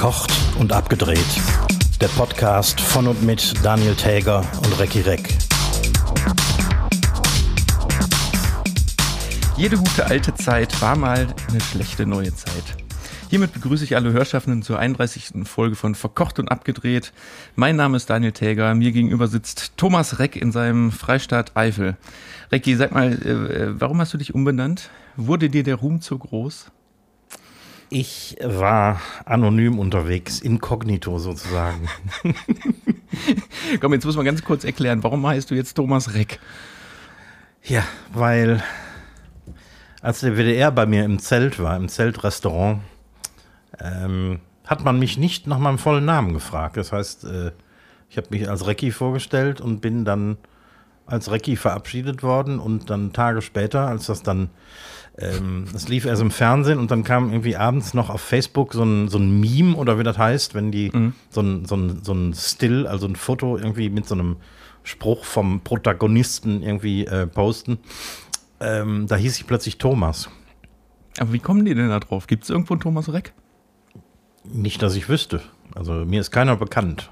Verkocht und abgedreht. Der Podcast von und mit Daniel Täger und Recki Reck. Jede gute alte Zeit war mal eine schlechte neue Zeit. Hiermit begrüße ich alle Hörschaffenden zur 31. Folge von Verkocht und Abgedreht. Mein Name ist Daniel Täger. Mir gegenüber sitzt Thomas Reck in seinem Freistaat Eifel. Recki, sag mal, äh, warum hast du dich umbenannt? Wurde dir der Ruhm zu groß? Ich war anonym unterwegs, inkognito sozusagen. Komm, jetzt muss man ganz kurz erklären, warum heißt du jetzt Thomas Reck? Ja, weil als der WDR bei mir im Zelt war, im Zeltrestaurant, ähm, hat man mich nicht nach meinem vollen Namen gefragt. Das heißt, äh, ich habe mich als Recki vorgestellt und bin dann als Recki verabschiedet worden und dann Tage später, als das dann ähm, das lief erst im Fernsehen und dann kam irgendwie abends noch auf Facebook so ein, so ein Meme oder wie das heißt, wenn die mhm. so, ein, so, ein, so ein Still, also ein Foto irgendwie mit so einem Spruch vom Protagonisten irgendwie äh, posten. Ähm, da hieß ich plötzlich Thomas. Aber wie kommen die denn da drauf? Gibt es irgendwo einen Thomas Reck? Nicht, dass ich wüsste. Also mir ist keiner bekannt.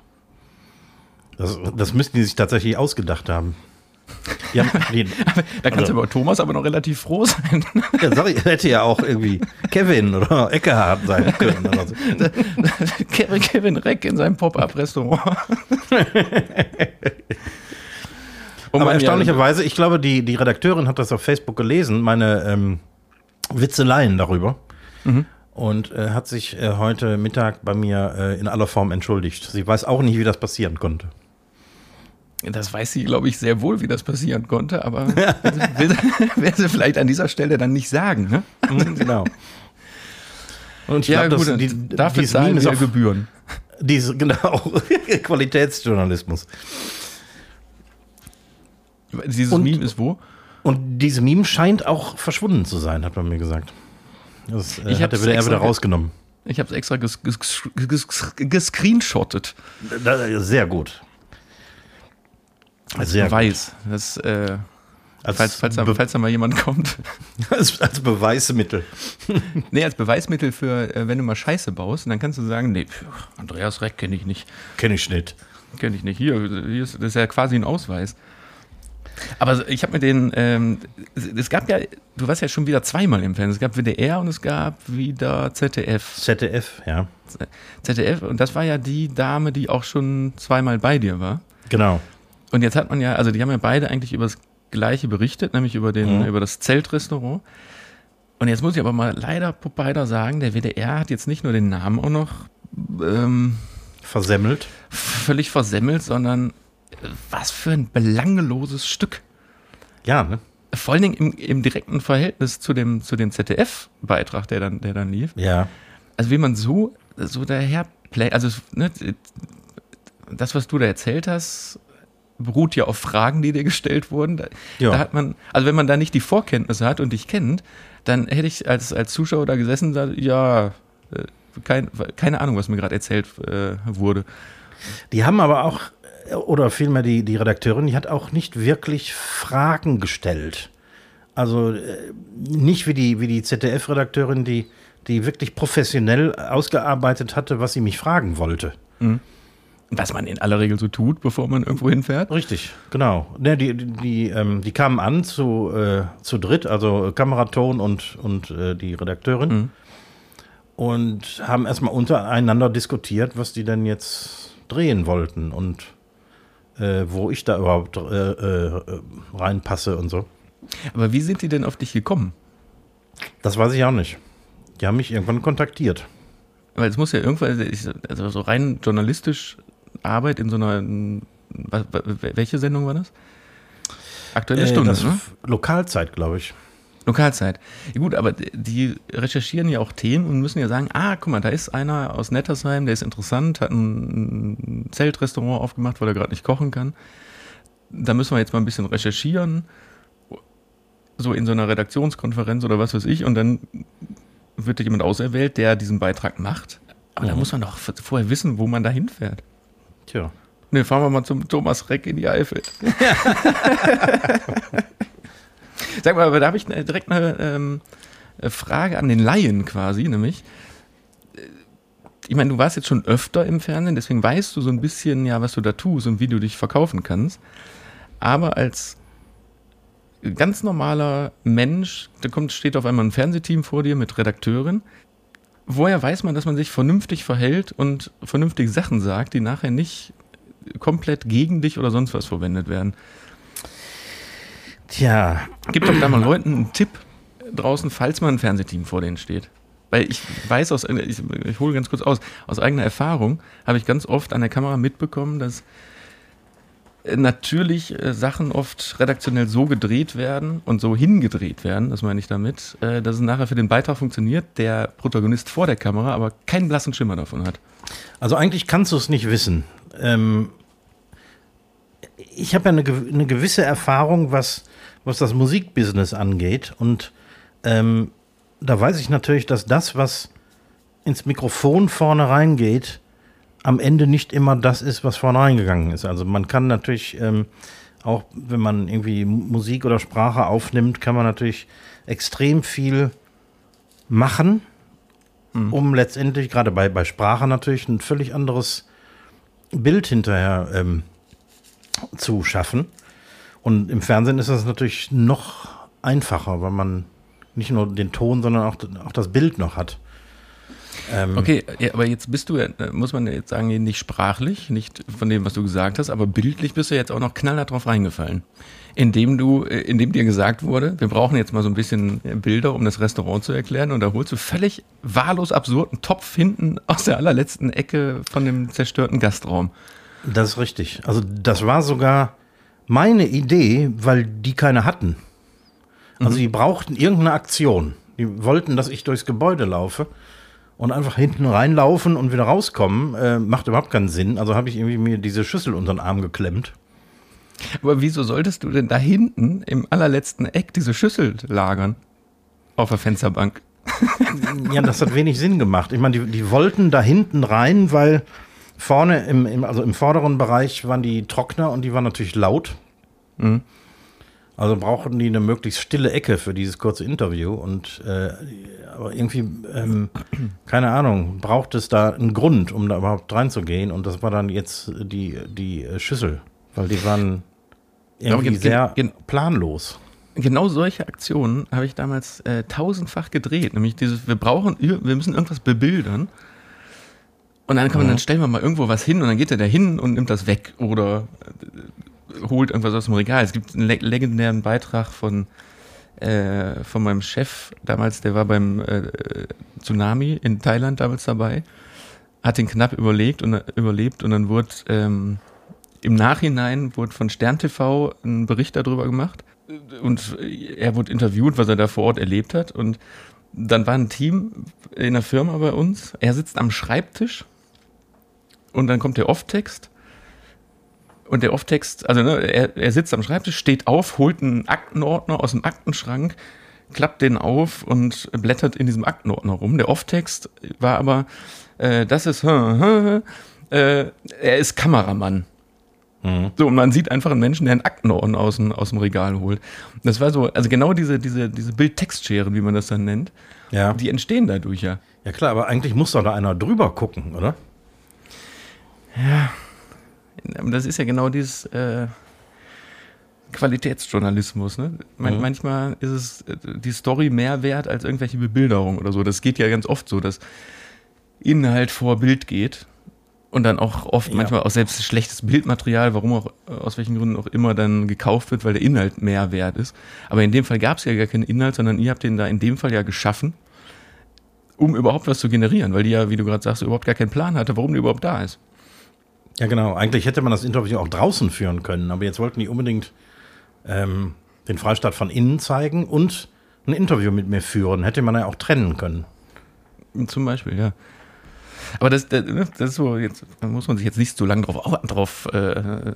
Das, das müssten die sich tatsächlich ausgedacht haben. Ja, da kannst also, du über Thomas aber noch relativ froh sein. Ja, sorry, hätte ja auch irgendwie Kevin oder Eckehard sein können. Oder so. Kevin, Kevin Reck in seinem Pop-Up-Restaurant. Um aber erstaunlicherweise, ich glaube, die, die Redakteurin hat das auf Facebook gelesen, meine ähm, Witzeleien darüber. Mhm. Und äh, hat sich äh, heute Mittag bei mir äh, in aller Form entschuldigt. Sie weiß auch nicht, wie das passieren konnte. Das weiß sie, glaube ich, sehr wohl, wie das passieren konnte, aber will, will sie vielleicht an dieser Stelle dann nicht sagen. Ne? Mhm, genau. Und ich ja, glaube, gut, die, dafür zahlen wir Gebühren. Diese, genau, Qualitätsjournalismus. Dieses und, Meme ist wo? Und dieses Meme scheint auch verschwunden zu sein, hat man mir gesagt. Das äh, hat er wieder, wieder rausgenommen. Ich habe es extra gescreenshottet. Sehr gut. Als Sehr Beweis. Das, äh, als falls, falls, da, falls da mal jemand kommt. Als, als Beweismittel. nee, als Beweismittel für, äh, wenn du mal Scheiße baust, dann kannst du sagen, nee, Andreas Reck kenne ich nicht. Kenne ich nicht. Kenne ich nicht. Hier, hier ist, das ist ja quasi ein Ausweis. Aber ich habe mir den, ähm, es gab ja, du warst ja schon wieder zweimal im Fernsehen. Es gab WDR und es gab wieder ZDF. ZDF, ja. ZDF, und das war ja die Dame, die auch schon zweimal bei dir war. Genau. Und jetzt hat man ja, also die haben ja beide eigentlich über das Gleiche berichtet, nämlich über, den, mhm. über das Zeltrestaurant. Und jetzt muss ich aber mal leider beider sagen, der WDR hat jetzt nicht nur den Namen auch noch ähm, versemmelt. Völlig versemmelt, sondern was für ein belangloses Stück. Ja, ne? Vor allen Dingen im, im direkten Verhältnis zu dem, zu dem ZDF-Beitrag, der dann, der dann lief. Ja. Also wie man so, so daher play, also ne, das, was du da erzählt hast, beruht ja auf Fragen, die dir gestellt wurden. Da, ja. da, hat man, also wenn man da nicht die Vorkenntnisse hat und dich kennt, dann hätte ich als, als Zuschauer da gesessen und gesagt, ja, äh, kein, keine Ahnung, was mir gerade erzählt äh, wurde. Die haben aber auch, oder vielmehr die, die Redakteurin, die hat auch nicht wirklich Fragen gestellt. Also äh, nicht wie die, wie die ZDF-Redakteurin, die, die wirklich professionell ausgearbeitet hatte, was sie mich fragen wollte. Mhm. Was man in aller Regel so tut, bevor man irgendwo hinfährt. Richtig, genau. Ne, die, die, die, ähm, die kamen an zu, äh, zu dritt, also Kameraton und, und äh, die Redakteurin. Mhm. Und haben erstmal untereinander diskutiert, was die denn jetzt drehen wollten und äh, wo ich da überhaupt äh, äh, reinpasse und so. Aber wie sind die denn auf dich gekommen? Das weiß ich auch nicht. Die haben mich irgendwann kontaktiert. Weil es muss ja irgendwann, also so rein journalistisch Arbeit in so einer, welche Sendung war das? Aktuelle äh, Stunde, ne? Lokalzeit, glaube ich. Lokalzeit. Ja, gut, aber die recherchieren ja auch Themen und müssen ja sagen, ah, guck mal, da ist einer aus Nettersheim, der ist interessant, hat ein Zeltrestaurant aufgemacht, weil er gerade nicht kochen kann. Da müssen wir jetzt mal ein bisschen recherchieren, so in so einer Redaktionskonferenz oder was weiß ich, und dann wird jemand auserwählt, der diesen Beitrag macht. Aber ja. da muss man doch vorher wissen, wo man da hinfährt. Tja. Ne, fahren wir mal zum Thomas Reck in die Eifel. Sag mal, aber da habe ich direkt eine ähm, Frage an den Laien quasi, nämlich ich meine, du warst jetzt schon öfter im Fernsehen, deswegen weißt du so ein bisschen ja, was du da tust und wie du dich verkaufen kannst. Aber als ganz normaler Mensch, da kommt, steht auf einmal ein Fernsehteam vor dir mit Redakteurin. Woher weiß man, dass man sich vernünftig verhält und vernünftige Sachen sagt, die nachher nicht komplett gegen dich oder sonst was verwendet werden? Tja. Gib doch da mal Leuten einen Tipp draußen, falls mal ein Fernsehteam vor denen steht. Weil ich weiß aus, ich, ich hole ganz kurz aus, aus eigener Erfahrung habe ich ganz oft an der Kamera mitbekommen, dass natürlich äh, Sachen oft redaktionell so gedreht werden und so hingedreht werden, das meine ich damit, äh, dass es nachher für den Beitrag funktioniert, der Protagonist vor der Kamera aber keinen blassen Schimmer davon hat. Also eigentlich kannst du es nicht wissen. Ähm, ich habe ja eine, eine, gewisse Erfahrung, was, was das Musikbusiness angeht und ähm, da weiß ich natürlich, dass das, was ins Mikrofon vorne reingeht, am Ende nicht immer das ist, was vorne reingegangen ist. Also man kann natürlich ähm, auch, wenn man irgendwie Musik oder Sprache aufnimmt, kann man natürlich extrem viel machen, mhm. um letztendlich, gerade bei, bei Sprache natürlich, ein völlig anderes Bild hinterher ähm, zu schaffen. Und im Fernsehen ist das natürlich noch einfacher, weil man nicht nur den Ton, sondern auch, auch das Bild noch hat. Ähm okay, ja, aber jetzt bist du, äh, muss man jetzt sagen, nicht sprachlich, nicht von dem, was du gesagt hast, aber bildlich bist du jetzt auch noch knallhart drauf reingefallen. Indem du, äh, indem dir gesagt wurde, wir brauchen jetzt mal so ein bisschen Bilder, um das Restaurant zu erklären, und da holst du völlig wahllos absurden Topf hinten aus der allerletzten Ecke von dem zerstörten Gastraum. Das ist richtig. Also, das war sogar meine Idee, weil die keine hatten. Also, mhm. die brauchten irgendeine Aktion. Die wollten, dass ich durchs Gebäude laufe und einfach hinten reinlaufen und wieder rauskommen, äh, macht überhaupt keinen Sinn. Also habe ich irgendwie mir diese Schüssel unter den Arm geklemmt. Aber wieso solltest du denn da hinten im allerletzten Eck diese Schüssel lagern? Auf der Fensterbank. ja, das hat wenig Sinn gemacht. Ich meine, die, die wollten da hinten rein, weil vorne im, im, also im vorderen Bereich waren die Trockner und die waren natürlich laut. Mhm. Also brauchten die eine möglichst stille Ecke für dieses kurze Interview und äh, aber irgendwie, ähm, keine Ahnung, braucht es da einen Grund, um da überhaupt reinzugehen und das war dann jetzt die, die Schüssel, weil die waren irgendwie sehr planlos. Genau solche Aktionen habe ich damals äh, tausendfach gedreht, nämlich dieses, wir brauchen, wir müssen irgendwas bebildern und dann kann man, mhm. dann stellen wir mal irgendwo was hin und dann geht er da hin und nimmt das weg oder holt irgendwas aus dem Regal. Es gibt einen legendären Beitrag von, äh, von meinem Chef damals, der war beim äh, Tsunami in Thailand damals dabei, hat den knapp überlegt und überlebt und dann wurde ähm, im Nachhinein wurde von Stern TV ein Bericht darüber gemacht und er wurde interviewt, was er da vor Ort erlebt hat und dann war ein Team in der Firma bei uns. Er sitzt am Schreibtisch und dann kommt der Off-Text und der Off-Text, also ne, er, er sitzt am Schreibtisch, steht auf, holt einen Aktenordner aus dem Aktenschrank, klappt den auf und blättert in diesem Aktenordner rum. Der Off-Text war aber, äh, das ist, äh, er ist Kameramann. Mhm. So, und man sieht einfach einen Menschen, der einen Aktenordner aus dem, aus dem Regal holt. Das war so, also genau diese, diese, diese Bild-Text-Scheren, wie man das dann nennt, ja. die entstehen dadurch ja. Ja klar, aber eigentlich muss doch da einer drüber gucken, oder? Ja, das ist ja genau dieses äh, Qualitätsjournalismus. Ne? Man, mhm. Manchmal ist es äh, die Story mehr wert als irgendwelche Bebilderungen oder so. Das geht ja ganz oft so, dass Inhalt vor Bild geht und dann auch oft ja. manchmal auch selbst schlechtes Bildmaterial, warum auch, aus welchen Gründen auch immer dann gekauft wird, weil der Inhalt mehr wert ist. Aber in dem Fall gab es ja gar keinen Inhalt, sondern ihr habt den da in dem Fall ja geschaffen, um überhaupt was zu generieren, weil die ja, wie du gerade sagst, überhaupt gar keinen Plan hatte, warum die überhaupt da ist. Ja, genau. Eigentlich hätte man das Interview auch draußen führen können, aber jetzt wollten die unbedingt ähm, den Freistaat von innen zeigen und ein Interview mit mir führen. Hätte man ja auch trennen können. Zum Beispiel, ja. Aber das, das, das ist so, jetzt da muss man sich jetzt nicht so lange drauf, drauf äh,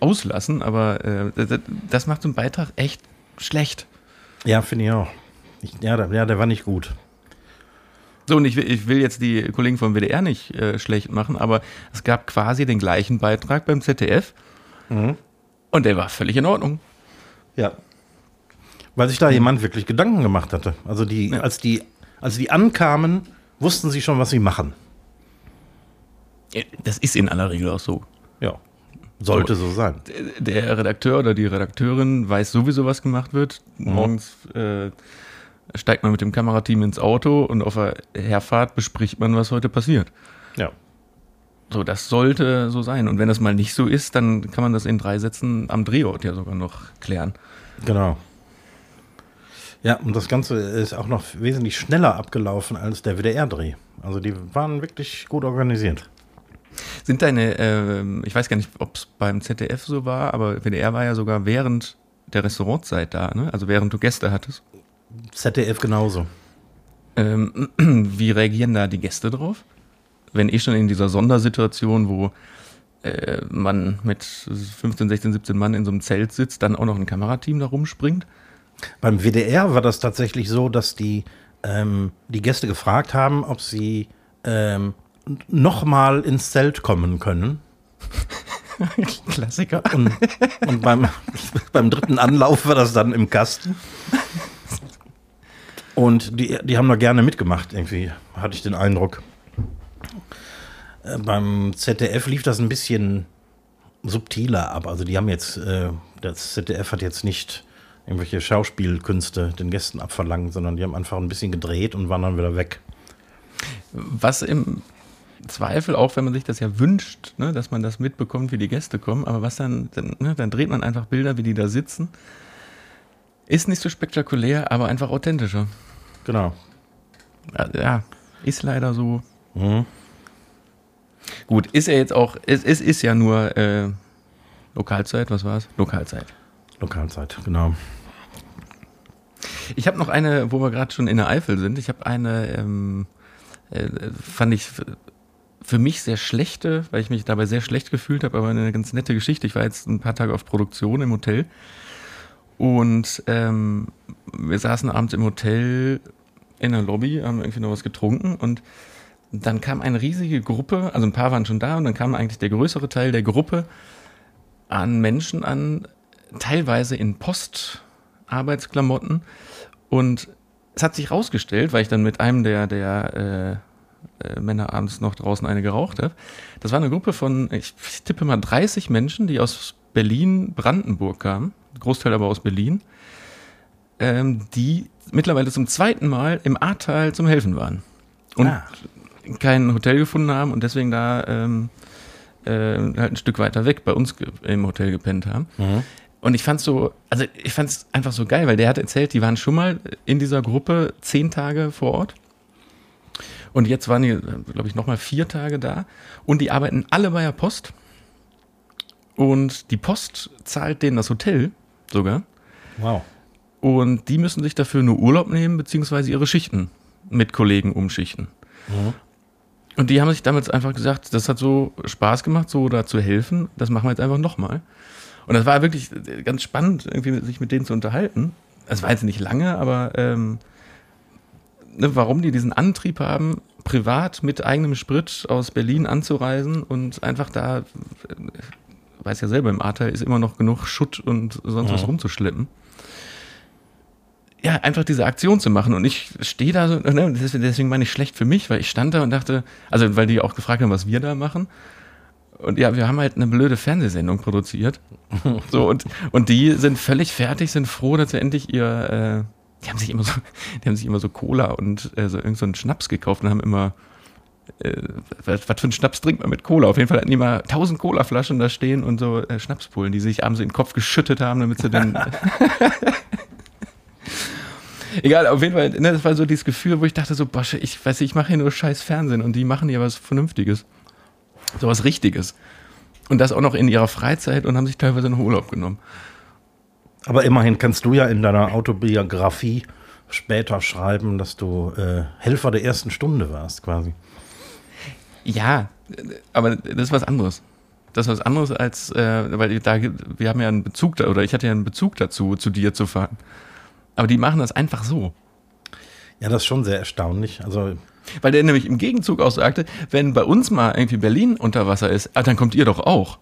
auslassen, aber äh, das, das macht so einen Beitrag echt schlecht. Ja, finde ich auch. Ich, ja, der, ja, der war nicht gut. So, und ich will, ich will jetzt die Kollegen vom WDR nicht äh, schlecht machen, aber es gab quasi den gleichen Beitrag beim ZDF. Mhm. Und der war völlig in Ordnung. Ja. Weil sich da jemand wirklich Gedanken gemacht hatte. Also die, ja. als die, als die ankamen, wussten sie schon, was sie machen. Das ist in aller Regel auch so. Ja, sollte so, so sein. Der Redakteur oder die Redakteurin weiß sowieso, was gemacht wird. Mhm. Morgens äh, steigt man mit dem Kamerateam ins Auto und auf der Herfahrt bespricht man, was heute passiert. Ja. So, das sollte so sein. Und wenn das mal nicht so ist, dann kann man das in drei Sätzen am Drehort ja sogar noch klären. Genau. Ja, und das Ganze ist auch noch wesentlich schneller abgelaufen als der WDR-Dreh. Also die waren wirklich gut organisiert. Sind deine, äh, ich weiß gar nicht, ob es beim ZDF so war, aber WDR war ja sogar während der Restaurantzeit da, ne? also während du Gäste hattest. ZDF genauso. Ähm, wie reagieren da die Gäste drauf? Wenn ich schon in dieser Sondersituation, wo äh, man mit 15, 16, 17 Mann in so einem Zelt sitzt, dann auch noch ein Kamerateam da rumspringt? Beim WDR war das tatsächlich so, dass die, ähm, die Gäste gefragt haben, ob sie ähm, nochmal ins Zelt kommen können. Klassiker. Und, und beim, beim dritten Anlauf war das dann im Kasten. Und die, die haben da gerne mitgemacht, irgendwie, hatte ich den Eindruck. Äh, beim ZDF lief das ein bisschen subtiler ab. Also die haben jetzt, äh, das ZDF hat jetzt nicht irgendwelche Schauspielkünste den Gästen abverlangt, sondern die haben einfach ein bisschen gedreht und waren dann wieder weg. Was im Zweifel, auch wenn man sich das ja wünscht, ne, dass man das mitbekommt, wie die Gäste kommen, aber was dann, dann, ne, dann dreht man einfach Bilder, wie die da sitzen. Ist nicht so spektakulär, aber einfach authentischer. Genau. Ja, ist leider so. Mhm. Gut, ist ja jetzt auch, es, es ist ja nur äh, Lokalzeit, was war es? Lokalzeit. Lokalzeit, genau. Ich habe noch eine, wo wir gerade schon in der Eifel sind. Ich habe eine, ähm, äh, fand ich für mich sehr schlechte, weil ich mich dabei sehr schlecht gefühlt habe, aber eine ganz nette Geschichte. Ich war jetzt ein paar Tage auf Produktion im Hotel und ähm, wir saßen abends im Hotel in der Lobby, haben irgendwie noch was getrunken und dann kam eine riesige Gruppe, also ein paar waren schon da und dann kam eigentlich der größere Teil der Gruppe an Menschen an, teilweise in Postarbeitsklamotten. Und es hat sich rausgestellt, weil ich dann mit einem der, der äh, äh, Männer abends noch draußen eine geraucht habe, das war eine Gruppe von, ich, tippe mal 30 Menschen, die aus Berlin, Brandenburg kamen, Großteil aber aus Berlin, ähm, die mittlerweile zum zweiten Mal im Ahrtal zum Helfen waren. Und ah. kein Hotel gefunden haben und deswegen da ähm, äh, halt ein Stück weiter weg bei uns im Hotel gepennt haben. Mhm. Und ich fand's so, also ich fand's einfach so geil, weil der hat erzählt, die waren schon mal in dieser Gruppe zehn Tage vor Ort. Und jetzt waren die, glaube ich, nochmal vier Tage da. Und die arbeiten alle bei der Post. Und die Post zahlt denen das Hotel sogar. Wow. Und die müssen sich dafür nur Urlaub nehmen, beziehungsweise ihre Schichten mit Kollegen umschichten. Mhm. Und die haben sich damals einfach gesagt, das hat so Spaß gemacht, so da zu helfen. Das machen wir jetzt einfach nochmal. Und das war wirklich ganz spannend, irgendwie sich mit denen zu unterhalten. Es war jetzt nicht lange, aber ähm, ne, warum die diesen Antrieb haben, privat mit eigenem Sprit aus Berlin anzureisen und einfach da, äh, weiß ja selber, im Ahrtal ist immer noch genug Schutt und sonst ja. was rumzuschleppen. Ja, einfach diese Aktion zu machen. Und ich stehe da so, ne, deswegen meine ich schlecht für mich, weil ich stand da und dachte, also weil die auch gefragt haben, was wir da machen. Und ja, wir haben halt eine blöde Fernsehsendung produziert. So, und, und die sind völlig fertig, sind froh, dass sie endlich ihr, äh, die haben sich immer so, die haben sich immer so Cola und äh, so irgendeinen so Schnaps gekauft und haben immer, äh, was, was für einen Schnaps trinkt man mit Cola? Auf jeden Fall hatten die mal tausend Cola-Flaschen da stehen und so äh, Schnapspullen, die sich abends in den Kopf geschüttet haben, damit sie dann. Egal, auf jeden Fall, ne, das war so dieses Gefühl, wo ich dachte so, boah, ich weiß nicht, ich mache hier nur scheiß Fernsehen und die machen hier was Vernünftiges. So was Richtiges. Und das auch noch in ihrer Freizeit und haben sich teilweise noch Urlaub genommen. Aber immerhin kannst du ja in deiner Autobiografie später schreiben, dass du äh, Helfer der ersten Stunde warst, quasi. Ja, aber das ist was anderes. Das ist was anderes als, äh, weil da, wir haben ja einen Bezug, da, oder ich hatte ja einen Bezug dazu, zu dir zu fahren. Aber die machen das einfach so. Ja, das ist schon sehr erstaunlich. Also weil der nämlich im Gegenzug auch sagte, wenn bei uns mal irgendwie Berlin unter Wasser ist, ah, dann kommt ihr doch auch.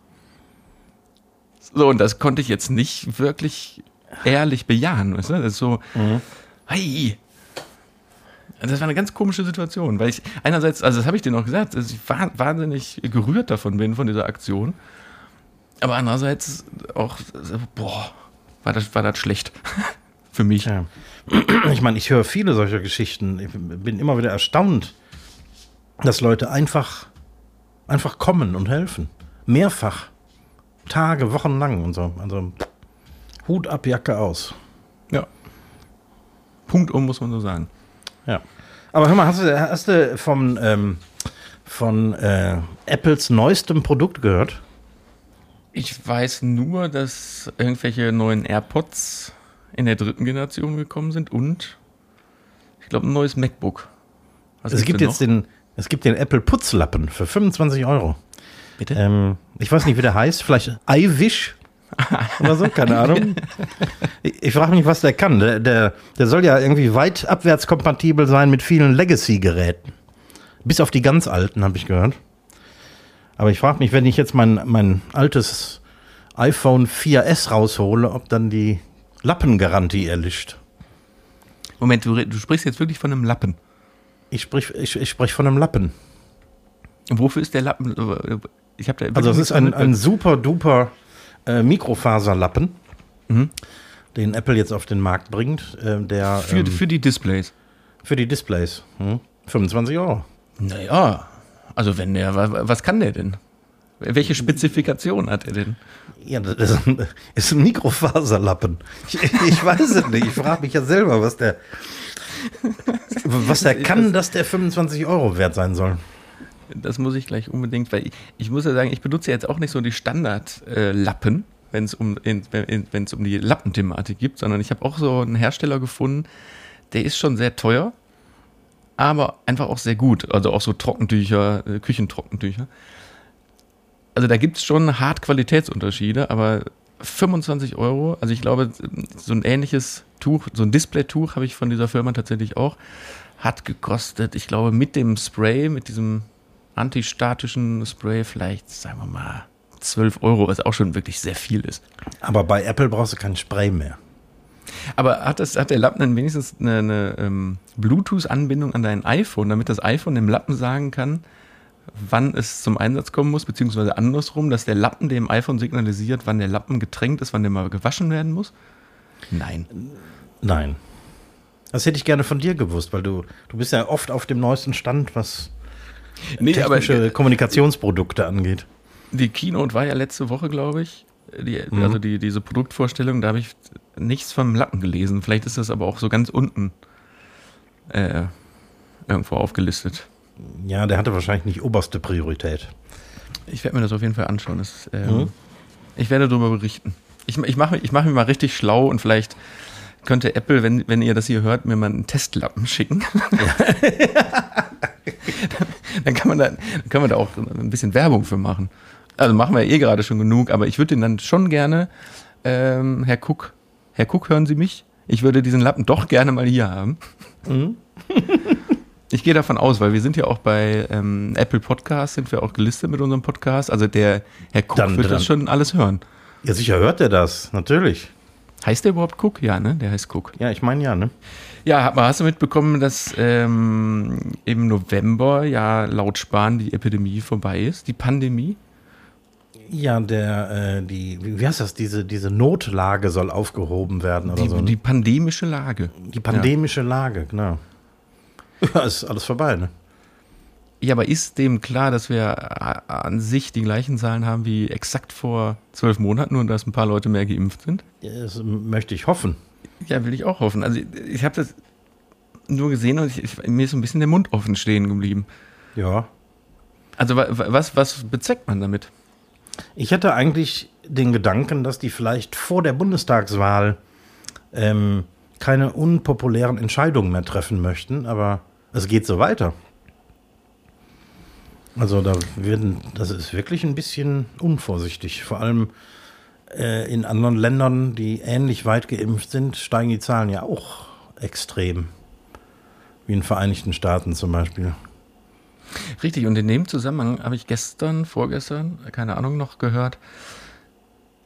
So, und das konnte ich jetzt nicht wirklich ehrlich bejahen, weißt du? Das ist so, mhm. hey. Das war eine ganz komische Situation, weil ich einerseits, also das habe ich dir noch gesagt, dass ich wahnsinnig gerührt davon bin, von dieser Aktion. Aber andererseits auch, boah, war das, war das schlecht für mich. Ja. Ich meine, ich höre viele solcher Geschichten. Ich bin immer wieder erstaunt, dass Leute einfach, einfach kommen und helfen. Mehrfach. Tage, Wochen lang und so. Also Hut ab, Jacke aus. Ja. Punkt um, muss man so sagen. Ja. Aber hör mal, hast du, hast du vom, ähm, von äh, Apples neuestem Produkt gehört? Ich weiß nur, dass irgendwelche neuen AirPods in der dritten Generation gekommen sind und ich glaube ein neues MacBook. Was es gibt jetzt den, es gibt den Apple Putzlappen für 25 Euro. Bitte? Ähm, ich weiß nicht, wie der heißt. Vielleicht iWish oder so, keine Ahnung. Ich, ich frage mich, was der kann. Der, der, der soll ja irgendwie weit abwärts kompatibel sein mit vielen Legacy-Geräten. Bis auf die ganz alten, habe ich gehört. Aber ich frage mich, wenn ich jetzt mein, mein altes iPhone 4S raushole, ob dann die Lappengarantie erlischt. Moment, du, du sprichst jetzt wirklich von einem Lappen. Ich sprich, ich, ich sprich von einem Lappen. Wofür ist der Lappen? Ich da also es ist ein, ein super duper äh, Mikrofaserlappen, mhm. den Apple jetzt auf den Markt bringt. Äh, der, für, ähm, für die Displays. Für die Displays. Hm? 25 Euro. Naja, also wenn der, was kann der denn? Welche Spezifikation hat er denn? Ja, das ist ein, Mikrofaserlappen. Ich, ich, weiß es nicht. Ich frage mich ja selber, was der, was der kann, dass der 25 Euro wert sein soll. Das muss ich gleich unbedingt, weil ich, ich muss ja sagen, ich benutze jetzt auch nicht so die Standardlappen, äh, wenn es um, es um die Lappenthematik gibt, sondern ich habe auch so einen Hersteller gefunden, der ist schon sehr teuer, aber einfach auch sehr gut. Also auch so Trockentücher, äh, Küchentrockentücher. Also da gibt es schon hart Qualitätsunterschiede, aber 25 Euro, also ich glaube, so ein ähnliches Tuch, so ein Display-Tuch habe ich von dieser Firma tatsächlich auch, hat gekostet, ich glaube, mit dem Spray, mit diesem antistatischen Spray vielleicht, sagen wir mal, 12 Euro, was auch schon wirklich sehr viel ist. Aber bei Apple brauchst du keinen Spray mehr. Aber hat, das, hat der Lappen dann wenigstens eine, eine ähm, Bluetooth-Anbindung an dein iPhone, damit das iPhone dem Lappen sagen kann, wann es zum Einsatz kommen muss, beziehungsweise andersrum, dass der Lappen dem iPhone signalisiert, wann der Lappen getränkt ist, wann der mal gewaschen werden muss? Nein. Nein. Das hätte ich gerne von dir gewusst, weil du, du bist ja oft auf dem neuesten Stand, was nee, technische aber, Kommunikationsprodukte angeht. Die Keynote war ja letzte Woche, glaube ich. Die, mhm. Also die, diese Produktvorstellung, da habe ich nichts vom Lappen gelesen. Vielleicht ist das aber auch so ganz unten äh, irgendwo aufgelistet. Ja, der hatte wahrscheinlich nicht oberste Priorität. Ich werde mir das auf jeden Fall anschauen. Das, ähm, mhm. Ich werde darüber berichten. Ich, ich mache ich mach mich mal richtig schlau und vielleicht könnte Apple, wenn, wenn ihr das hier hört, mir mal einen Testlappen schicken. Ja. dann, kann man da, können wir da auch ein bisschen Werbung für machen. Also machen wir eh gerade schon genug, aber ich würde den dann schon gerne, ähm, Herr Cook, Herr Cook, hören Sie mich? Ich würde diesen Lappen doch gerne mal hier haben. Mhm. ich gehe davon aus, weil wir sind ja auch bei ähm, Apple Podcasts, sind wir auch gelistet mit unserem Podcast. Also der Herr Cook dann, wird dann, das schon alles hören. Ja, sicher hört er das, natürlich. Heißt der überhaupt Cook? Ja, ne? Der heißt Cook. Ja, ich meine ja, ne? Ja, aber hast du mitbekommen, dass ähm, im November ja laut Spahn die Epidemie vorbei ist, die Pandemie? Ja, der, äh, die, wie heißt das, diese, diese Notlage soll aufgehoben werden oder die, so. Ne? Die pandemische Lage. Die pandemische ja. Lage, genau. Ja, ist alles vorbei, ne? Ja, aber ist dem klar, dass wir an sich die gleichen Zahlen haben wie exakt vor zwölf Monaten und dass ein paar Leute mehr geimpft sind? Das möchte ich hoffen. Ja, will ich auch hoffen. Also ich habe das nur gesehen und ich, ich, mir ist so ein bisschen der Mund offen stehen geblieben. Ja. Also was, was bezweckt man damit? Ich hatte eigentlich den Gedanken, dass die vielleicht vor der Bundestagswahl ähm, keine unpopulären Entscheidungen mehr treffen möchten, aber es geht so weiter. Also da werden, das ist wirklich ein bisschen unvorsichtig. Vor allem äh, in anderen Ländern, die ähnlich weit geimpft sind, steigen die Zahlen ja auch extrem. Wie in den Vereinigten Staaten zum Beispiel. Richtig, und in dem Zusammenhang habe ich gestern, vorgestern, keine Ahnung, noch gehört,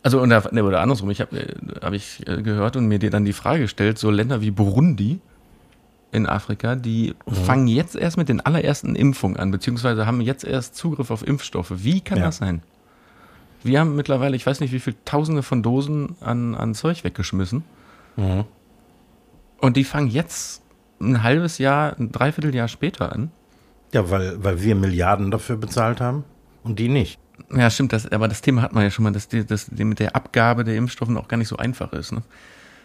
also oder, oder andersrum, ich habe hab ich äh, gehört und mir dann die Frage gestellt, so Länder wie Burundi, in Afrika, die mhm. fangen jetzt erst mit den allerersten Impfungen an, beziehungsweise haben jetzt erst Zugriff auf Impfstoffe. Wie kann ja. das sein? Wir haben mittlerweile, ich weiß nicht, wie viele Tausende von Dosen an, an Zeug weggeschmissen. Mhm. Und die fangen jetzt ein halbes Jahr, ein Dreivierteljahr später an. Ja, weil, weil wir Milliarden dafür bezahlt haben und die nicht. Ja, stimmt, das, aber das Thema hat man ja schon mal, dass die, dass die mit der Abgabe der Impfstoffe auch gar nicht so einfach ist. Ne?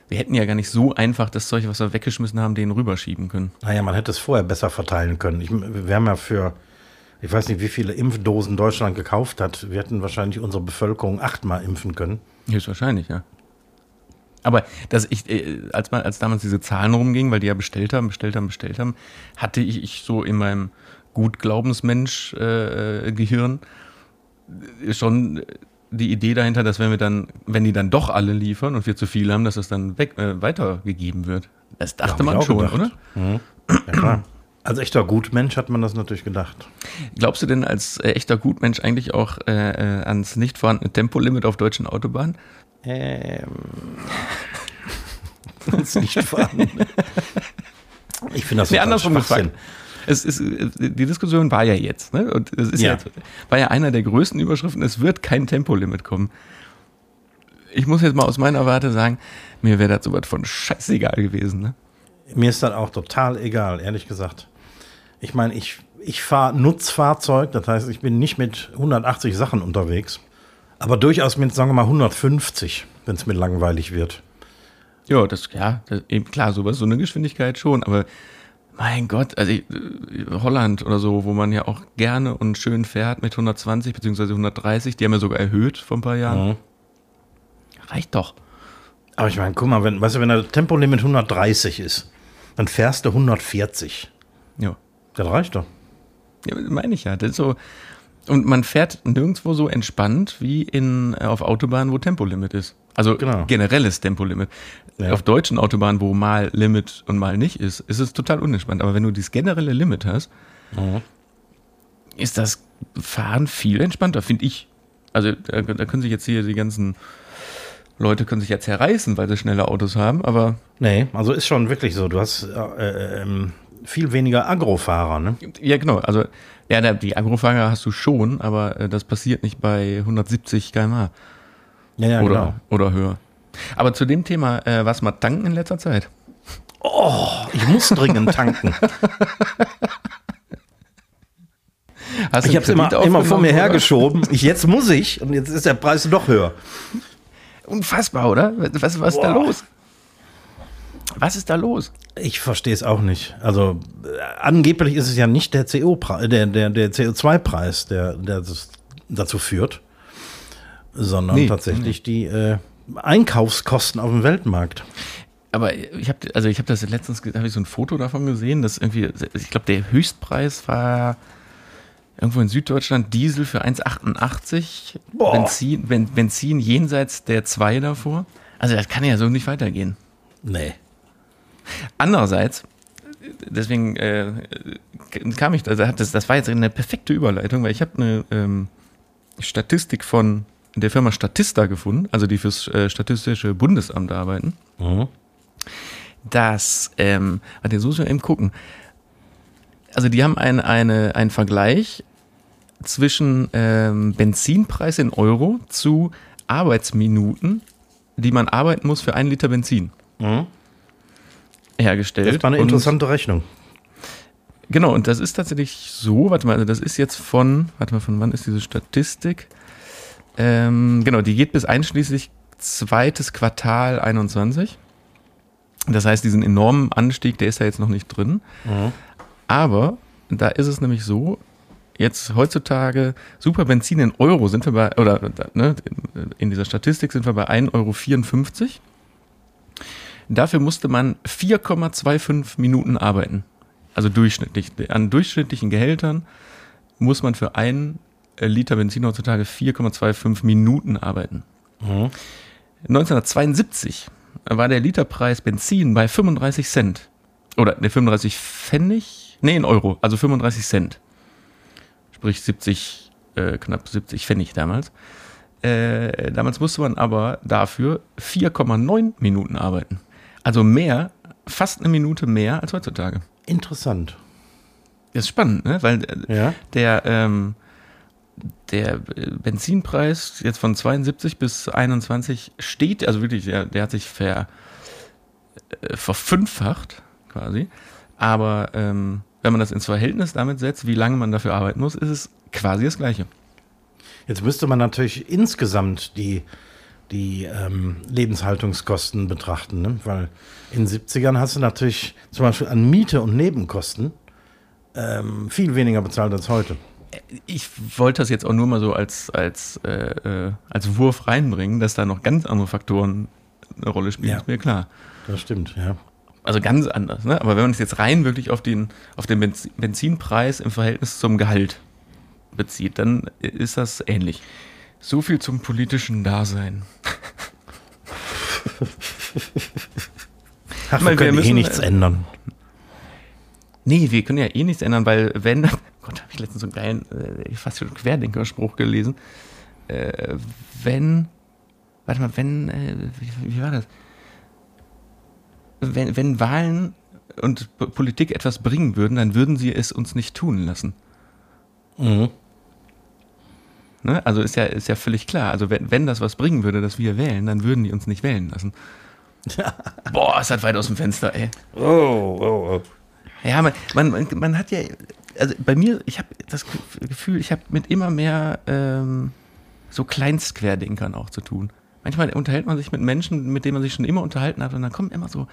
Wir hätten ja gar nicht so einfach das Zeug, was wir weggeschmissen haben, denen rüberschieben können. Naja, man hätte es vorher besser verteilen können. Ich, wir haben ja für, ich weiß nicht, wie viele Impfdosen Deutschland gekauft hat. Wir hätten wahrscheinlich unsere Bevölkerung achtmal impfen können. Höchstwahrscheinlich, ja. Aber dass ich, äh, als, man, als damals diese Zahlen rumgingen, weil die ja bestellt haben, bestellt haben, bestellt haben, hatte ich, ich so in meinem Gutglaubensmensch-Gehirn äh, schon die Idee dahinter, dass wenn wir dann, wenn die dann doch alle liefern und wir zu viel haben, dass das dann weg, äh, weitergegeben wird. Das dachte man schon, gedacht. oder? Mhm. Ja, klar. Als echter Gutmensch hat man das natürlich gedacht. Glaubst du denn als äh, echter Gutmensch eigentlich auch äh, äh ans nicht vorhandene Tempolimit auf deutschen Autobahnen? Ähm. ans nicht vorhandene. Ich finde das nee, andersrum gefragt es ist, die Diskussion war ja jetzt, ne? Und es ist ja. Jetzt, war ja einer der größten Überschriften, es wird kein Tempolimit kommen. Ich muss jetzt mal aus meiner Warte sagen, mir wäre das sowas von scheißegal gewesen, ne? Mir ist das auch total egal, ehrlich gesagt. Ich meine, ich, ich fahre Nutzfahrzeug, das heißt, ich bin nicht mit 180 Sachen unterwegs, aber durchaus mit, sagen wir mal, 150, wenn es mir langweilig wird. Ja, das, ja, das, eben klar, sowas, so eine Geschwindigkeit schon, aber mein Gott, also ich, äh, Holland oder so, wo man ja auch gerne und schön fährt mit 120 beziehungsweise 130, die haben ja sogar erhöht vor ein paar Jahren. Mhm. Reicht doch. Aber ich meine, guck mal, wenn, weißt du, wenn der Tempolimit 130 ist, dann fährst du 140. Ja. Das reicht doch. Ja, meine ich ja. Das ist so, und man fährt nirgendwo so entspannt wie in, auf Autobahnen, wo Tempolimit ist. Also genau. generelles Tempolimit. Ja. Auf deutschen Autobahnen, wo mal Limit und mal nicht ist, ist es total unentspannt. Aber wenn du dieses generelle Limit hast, mhm. ist das Fahren viel entspannter, finde ich. Also da, da, können sich jetzt hier die ganzen Leute können sich jetzt zerreißen, weil sie schnelle Autos haben, aber. Nee, also ist schon wirklich so. Du hast äh, ähm, viel weniger Agrofahrer, ne? Ja, genau. Also ja, die Agrofahrer hast du schon, aber äh, das passiert nicht bei 170 km/h. Ja, ja, oder, genau. oder höher. Aber zu dem Thema, äh, was mal tanken in letzter Zeit? Oh, ich muss dringend tanken. Hast ich habe es immer, immer vor mir oder? hergeschoben. Ich, jetzt muss ich und jetzt ist der Preis doch höher. Unfassbar, oder? Was, was ist da los? Was ist da los? Ich verstehe es auch nicht. Also äh, angeblich ist es ja nicht der CO der, der, der CO2-Preis, der, der das dazu führt, sondern nee, tatsächlich nee. die äh, Einkaufskosten auf dem Weltmarkt. Aber ich habe also ich habe das letztens habe ich so ein Foto davon gesehen, dass irgendwie ich glaube der Höchstpreis war irgendwo in Süddeutschland Diesel für 1,88, Benzin, Benzin jenseits der 2 davor. Also das kann ja so nicht weitergehen. Nee. Andererseits, deswegen äh, kam ich, also das, das war jetzt eine perfekte Überleitung, weil ich habe eine ähm, Statistik von der Firma Statista gefunden, also die fürs äh, Statistische Bundesamt arbeiten. Mhm. Dass, ähm, warte, so muss ich eben gucken. Also die haben ein, eine, einen Vergleich zwischen ähm, Benzinpreis in Euro zu Arbeitsminuten, die man arbeiten muss für einen Liter Benzin. Mhm hergestellt. Das war eine interessante und, Rechnung. Genau, und das ist tatsächlich so, warte mal, also das ist jetzt von, warte mal, von wann ist diese Statistik? Ähm, genau, die geht bis einschließlich zweites Quartal 21. Das heißt, diesen enormen Anstieg, der ist ja jetzt noch nicht drin. Mhm. Aber da ist es nämlich so, jetzt heutzutage super Benzin in Euro sind wir bei, oder ne, in dieser Statistik sind wir bei 1,54 Euro. Dafür musste man 4,25 Minuten arbeiten. Also durchschnittlich. An durchschnittlichen Gehältern muss man für einen Liter Benzin heutzutage 4,25 Minuten arbeiten. Mhm. 1972 war der Literpreis Benzin bei 35 Cent. Oder ne, 35 Pfennig? Nee, in Euro, also 35 Cent. Sprich 70, äh, knapp 70 Pfennig damals. Äh, damals musste man aber dafür 4,9 Minuten arbeiten. Also mehr fast eine Minute mehr als heutzutage. Interessant. Das ist spannend, ne? Weil äh, Ja. der, ähm, der äh, Benzinpreis jetzt von 72 bis 21 steht, also wirklich, der, der hat sich ver, äh, verfünffacht quasi. Aber ähm, wenn man das ins Verhältnis damit setzt, wie lange man dafür arbeiten muss, ist es quasi das Gleiche. Jetzt müsste man natürlich insgesamt die, die ähm, Lebenshaltungskosten betrachten, ne? weil in den 70ern hast du natürlich zum Beispiel an Miete und Nebenkosten ähm, viel weniger bezahlt als heute. Ich wollte das jetzt auch nur mal so als, als, äh, äh, als Wurf reinbringen, dass da noch ganz andere Faktoren eine Rolle spielen, Ja. ist mir klar. Das stimmt, ja. Also ganz anders, ne? Aber wenn man es jetzt rein wirklich auf den, auf den Benz Benzinpreis im Verhältnis zum Gehalt bezieht, dann ist das ähnlich. So viel zum politischen Dasein. Ach, wir können eh nichts äh, ändern. Nee, wir können ja eh nichts ändern, weil wenn, Gott, habe ich letztens so einen geilen, äh, fast schon Querdenkerspruch gelesen. Äh, wenn, warte mal, wenn, äh, wie, wie war das? Wenn, wenn Wahlen und P- Politik etwas bringen würden, dann würden sie es uns nicht tun lassen. Mhm. Ne? Also ist ja, ist ja völlig klar. Also wenn, wenn das was bringen würde, dass wir wählen, dann würden die uns nicht wählen lassen. Boah, ist das weit aus dem Fenster, ey. Oh, oh, oh. Ja, man, man, man, hat ja, also bei mir, ich habe das Gefühl, ich habe mit immer mehr ähm, so Kleinstquerdenkern auch zu tun. Manchmal unterhält man sich mit Menschen, mit denen man sich schon immer unterhalten hat und dann kommen immer so,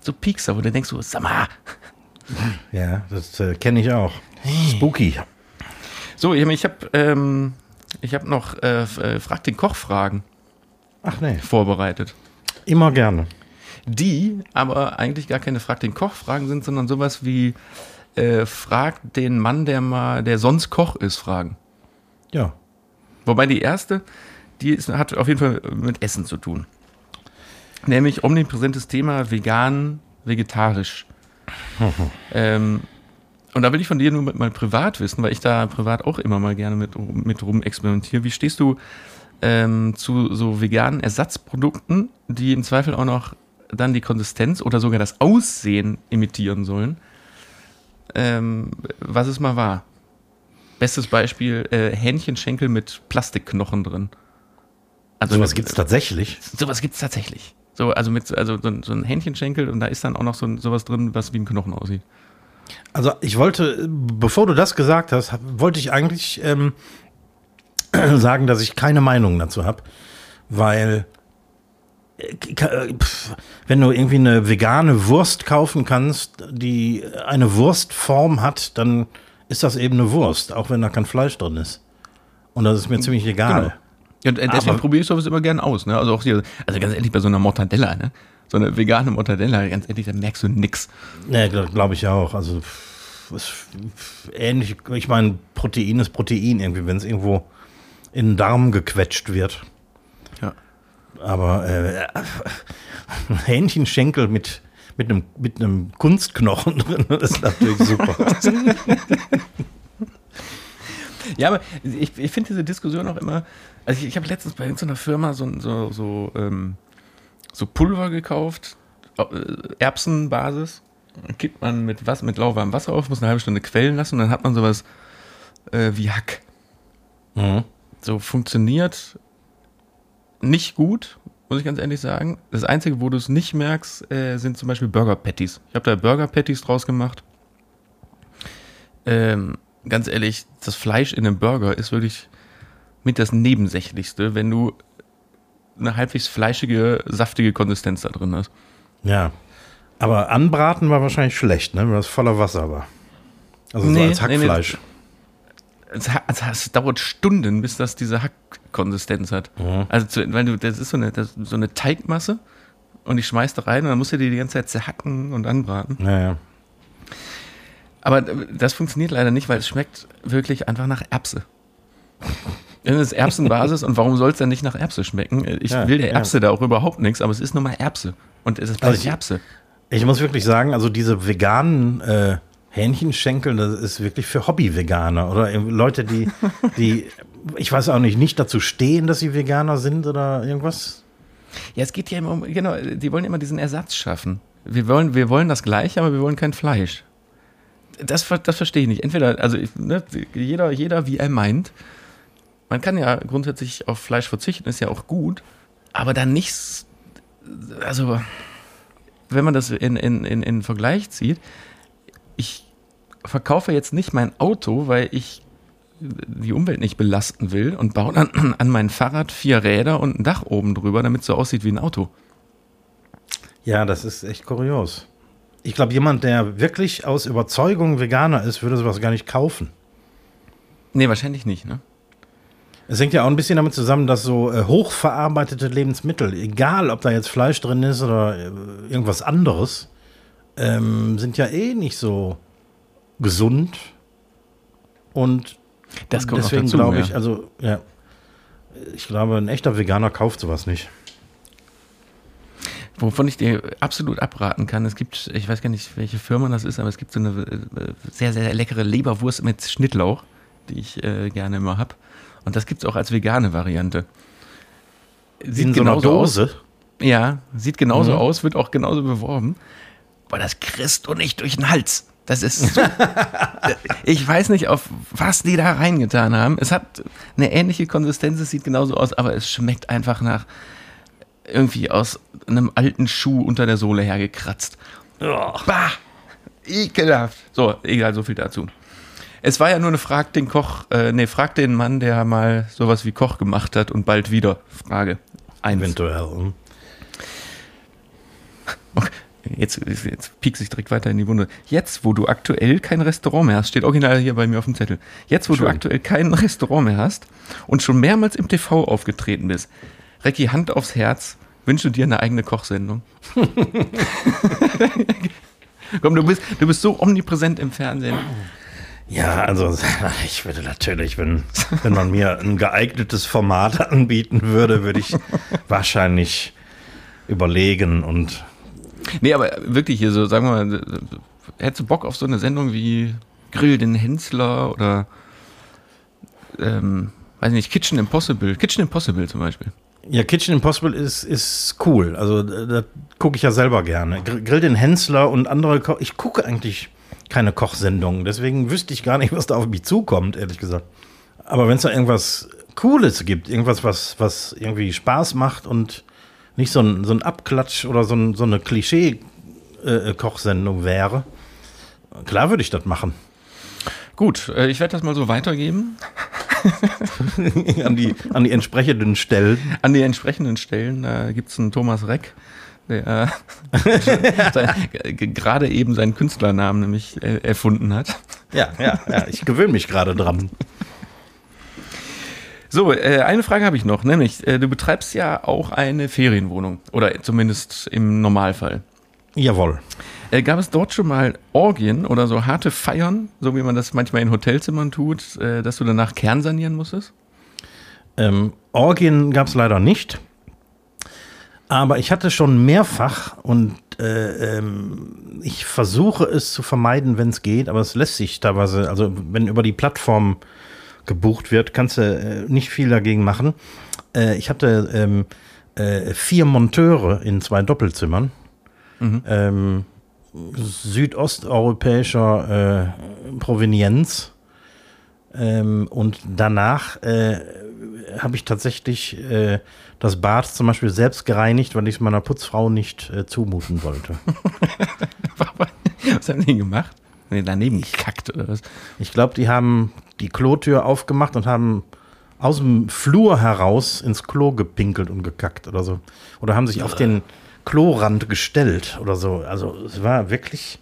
so Piekser, wo du denkst so, sag mal. Ja, das äh, kenne ich auch. Spooky. So, ich, habe ähm, ich hab noch äh, äh, Frag den Koch-Fragen Ach nee, vorbereitet. immer gerne. Die aber eigentlich gar keine Frag den Koch-Fragen sind, sondern sowas wie äh, Frag den Mann, der mal, der sonst Koch ist, Fragen. Ja. Wobei die erste, die ist, hat auf jeden Fall mit Essen zu tun. Nämlich omnipräsentes Thema vegan, vegetarisch. ähm, und da will ich von dir nur mal privat wissen, weil ich da privat auch immer mal gerne mit, mit rum experimentiere. Wie stehst du ähm, zu so veganen Ersatzprodukten, die im Zweifel auch noch dann die Konsistenz oder sogar das Aussehen imitieren sollen? Ähm, was es mal war. Bestes Beispiel, äh, Hähnchenschenkel mit Plastikknochen drin. Also Sowas gibt es tatsächlich. Sowas gibt es tatsächlich. So, also mit also so, ein- so ein Hähnchenschenkel und da ist dann auch noch so ein, sowas drin, was wie ein Knochen aussieht. Also ich wollte, bevor du das gesagt hast, wollte ich eigentlich ähm, sagen, dass ich keine Meinung dazu habe, weil wenn du irgendwie eine vegane Wurst kaufen kannst, die eine Wurstform hat, dann ist das eben eine Wurst, auch wenn da kein Fleisch drin ist. Und das ist mir ziemlich egal. Und äh, deswegen probiere ich sowas immer gern aus. Ne? Also auch hier, also ganz ehrlich, bei so einer Mortadella, ne? So eine vegane Mortadella, ganz ehrlich, da merkst du nix. Ne, glaube glaub ich auch. Also ist ähnlich. Ich meine, Protein ist Protein irgendwie, wenn es irgendwo in den Darm gequetscht wird. Aber äh, ein Hähnchenschenkel mit, mit, einem, mit einem Kunstknochen drin, das ist natürlich super. Ja, aber ich, ich finde diese Diskussion auch immer. Also ich, ich habe letztens bei irgendeiner Firma so, so, so, ähm, so Pulver gekauft, äh, Erbsenbasis. Kippt man mit was, mit lauwarmem Wasser auf, muss eine halbe Stunde quellen lassen und dann hat man sowas äh, wie Hack. mhm. So funktioniert nicht gut, muss ich ganz ehrlich sagen. Das Einzige, wo du es nicht merkst, äh, sind zum Beispiel Burger Patties. Ich habe da Burger Patties draus gemacht. Ähm, ganz ehrlich, das Fleisch in einem Burger ist wirklich mit das Nebensächlichste, wenn du eine halbwegs fleischige, saftige Konsistenz da drin hast. Ja. Aber anbraten war wahrscheinlich schlecht, ne? weil das voller Wasser war. Also so Nee, als nee, nee. Es, also es dauert Stunden, bis das diese Hackkonsistenz hat. Mhm. Also, zu, weil du, das ist so eine, das, so eine Teigmasse und die schmeißt da rein und dann musst du die die ganze Zeit zerhacken und anbraten. Naja. Aber das funktioniert leider nicht, weil es schmeckt wirklich einfach nach Erbse. Es ist Erbsenbasis und warum soll es denn nicht nach Erbse schmecken? Ich Ja, will der ja. Erbse da auch überhaupt nichts, aber es ist nun mal Erbse. Und es ist also ich- Erbse. Ich muss wirklich sagen, also diese veganen äh, Hähnchenschenkel, das ist wirklich für Hobby-Veganer oder Leute, die, die, ich weiß auch nicht, nicht dazu stehen, dass sie Veganer sind oder irgendwas. Ja, es geht ja immer um, genau, die wollen immer diesen Ersatz schaffen. Wir wollen, wir wollen das Gleiche, aber wir wollen kein Fleisch. Das, das verstehe ich nicht. Entweder, also ne, jeder, jeder wie er meint. Man kann ja grundsätzlich auf Fleisch verzichten, ist ja auch gut, aber dann nichts, also wenn man das in, in, in, in Vergleich zieht, ich verkaufe jetzt nicht mein Auto, weil ich die Umwelt nicht belasten will und baue dann an mein Fahrrad vier Räder und ein Dach oben drüber, damit es so aussieht wie ein Auto. Ja, das ist echt kurios. Ich glaube, jemand, der wirklich aus Überzeugung Veganer ist, würde sowas gar nicht kaufen. Nee, wahrscheinlich nicht, ne? Es hängt ja auch ein bisschen damit zusammen, dass so äh, hochverarbeitete Lebensmittel, egal ob da jetzt Fleisch drin ist oder äh, irgendwas anderes, ähm, sind ja eh nicht so gesund. Und das kommt deswegen glaube ja. ich, also ja, ich glaube, ein echter Veganer kauft sowas nicht. Wovon ich dir absolut abraten kann, es gibt, ich weiß gar nicht, welche Firma das ist, aber es gibt so eine äh, sehr, sehr leckere Leberwurst mit Schnittlauch, die ich äh, gerne immer habe. Und das gibt es auch als vegane Variante. Sieht In so einer Dose? Aus. Ja, sieht genauso mhm. aus, wird auch genauso beworben. Aber das kriegst du nicht durch den Hals. Das ist so, ich weiß nicht, auf was die da reingetan haben. Es hat eine ähnliche Konsistenz, es sieht genauso aus, aber es schmeckt einfach nach irgendwie aus einem alten Schuh unter der Sohle hergekratzt. Oh. Bah! Ekelhaft. So, egal, so viel dazu. Es war ja nur eine Frag den Koch, äh, nee, frag den Mann, der mal sowas wie Koch gemacht hat und bald wieder. Frage. Eins. Eventuell. Okay. Jetzt, jetzt piekst ich direkt weiter in die Wunde. Jetzt, wo du aktuell kein Restaurant mehr hast, steht original hier bei mir auf dem Zettel. Jetzt, wo Schön. du aktuell kein Restaurant mehr hast und schon mehrmals im TV aufgetreten bist, Recki, Hand aufs Herz, wünsche dir eine eigene Kochsendung. Komm, du bist, du bist so omnipräsent im Fernsehen. Ja, also ich würde natürlich, wenn, wenn man mir ein geeignetes Format anbieten würde, würde ich wahrscheinlich überlegen und. Nee, aber wirklich hier so, sagen wir mal, hättest du Bock auf so eine Sendung wie Grill den Hensler oder ähm, weiß nicht, Kitchen Impossible. Kitchen Impossible zum Beispiel. Ja, Kitchen Impossible ist, ist cool. Also da gucke ich ja selber gerne. Grill den Hensler und andere Ko Ich gucke eigentlich keine Kochsendungen, deswegen wüsste ich gar nicht, was da auf mich zukommt, ehrlich gesagt. Aber wenn es da irgendwas Cooles gibt, irgendwas, was, was irgendwie Spaß macht und nicht so ein, so ein Abklatsch oder so, ein, so eine Klischee-Kochsendung äh, wäre, klar würde ich das machen. Gut, äh, ich werde das mal so weitergeben. an, die, an die entsprechenden Stellen. An die entsprechenden Stellen. Da gibt es einen Thomas Reck, der äh, gerade eben seinen Künstlernamen nämlich äh, erfunden hat. Ja, ja, ja. Ich gewöhne mich gerade dran. So, äh, eine Frage habe ich noch, nämlich, äh, du betreibst ja auch eine Ferienwohnung. Oder zumindest im Normalfall. Jawohl. Äh, gab es dort schon mal Orgien oder so harte Feiern, so wie man das manchmal in Hotelzimmern tut, äh, dass du danach Kern sanieren musstest? Ähm, Orgien gab es leider nicht. Aber ich hatte schon mehrfach und äh, ähm, ich versuche es zu vermeiden, wenn es geht, aber es lässt sich teilweise, also wenn über die Plattform gebucht wird, kannst du äh, nicht viel dagegen machen. Äh, ich hatte ähm, äh, vier Monteure in zwei Doppelzimmern. Mhm. Ähm, südosteuropäischer äh, Provenienz. Ähm, und danach äh, habe ich tatsächlich äh, das Bad zum Beispiel selbst gereinigt, weil ich es meiner Putzfrau nicht zumuten wollte. was haben die gemacht? Nee, daneben gekackt oder was? Ich glaube, die haben die Klotür aufgemacht und haben aus dem Flur heraus ins Klo gepinkelt und gekackt oder so. Oder haben sich auf den Klorand gestellt oder so. Also es war wirklich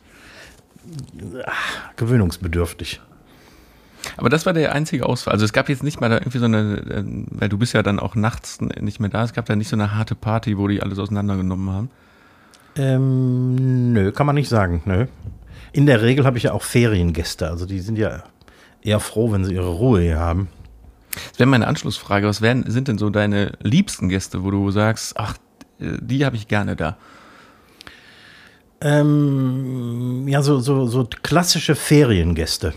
ach, gewöhnungsbedürftig. Aber das war der einzige Ausfall. Also es gab jetzt nicht mal da irgendwie so eine, äh, weil du bist ja dann auch nachts nicht mehr da, es gab da nicht so eine harte Party, wo die alles auseinandergenommen haben. Ähm, nö, kann man nicht sagen, nö. In der Regel habe ich ja auch Feriengäste, also die sind ja eher froh, wenn sie ihre Ruhe hier haben. Das wäre meine Anschlussfrage. Was wären, sind denn so deine liebsten Gäste, wo du sagst, ach, die habe ich gerne da? Ähm, ja, so, so, so klassische Feriengäste,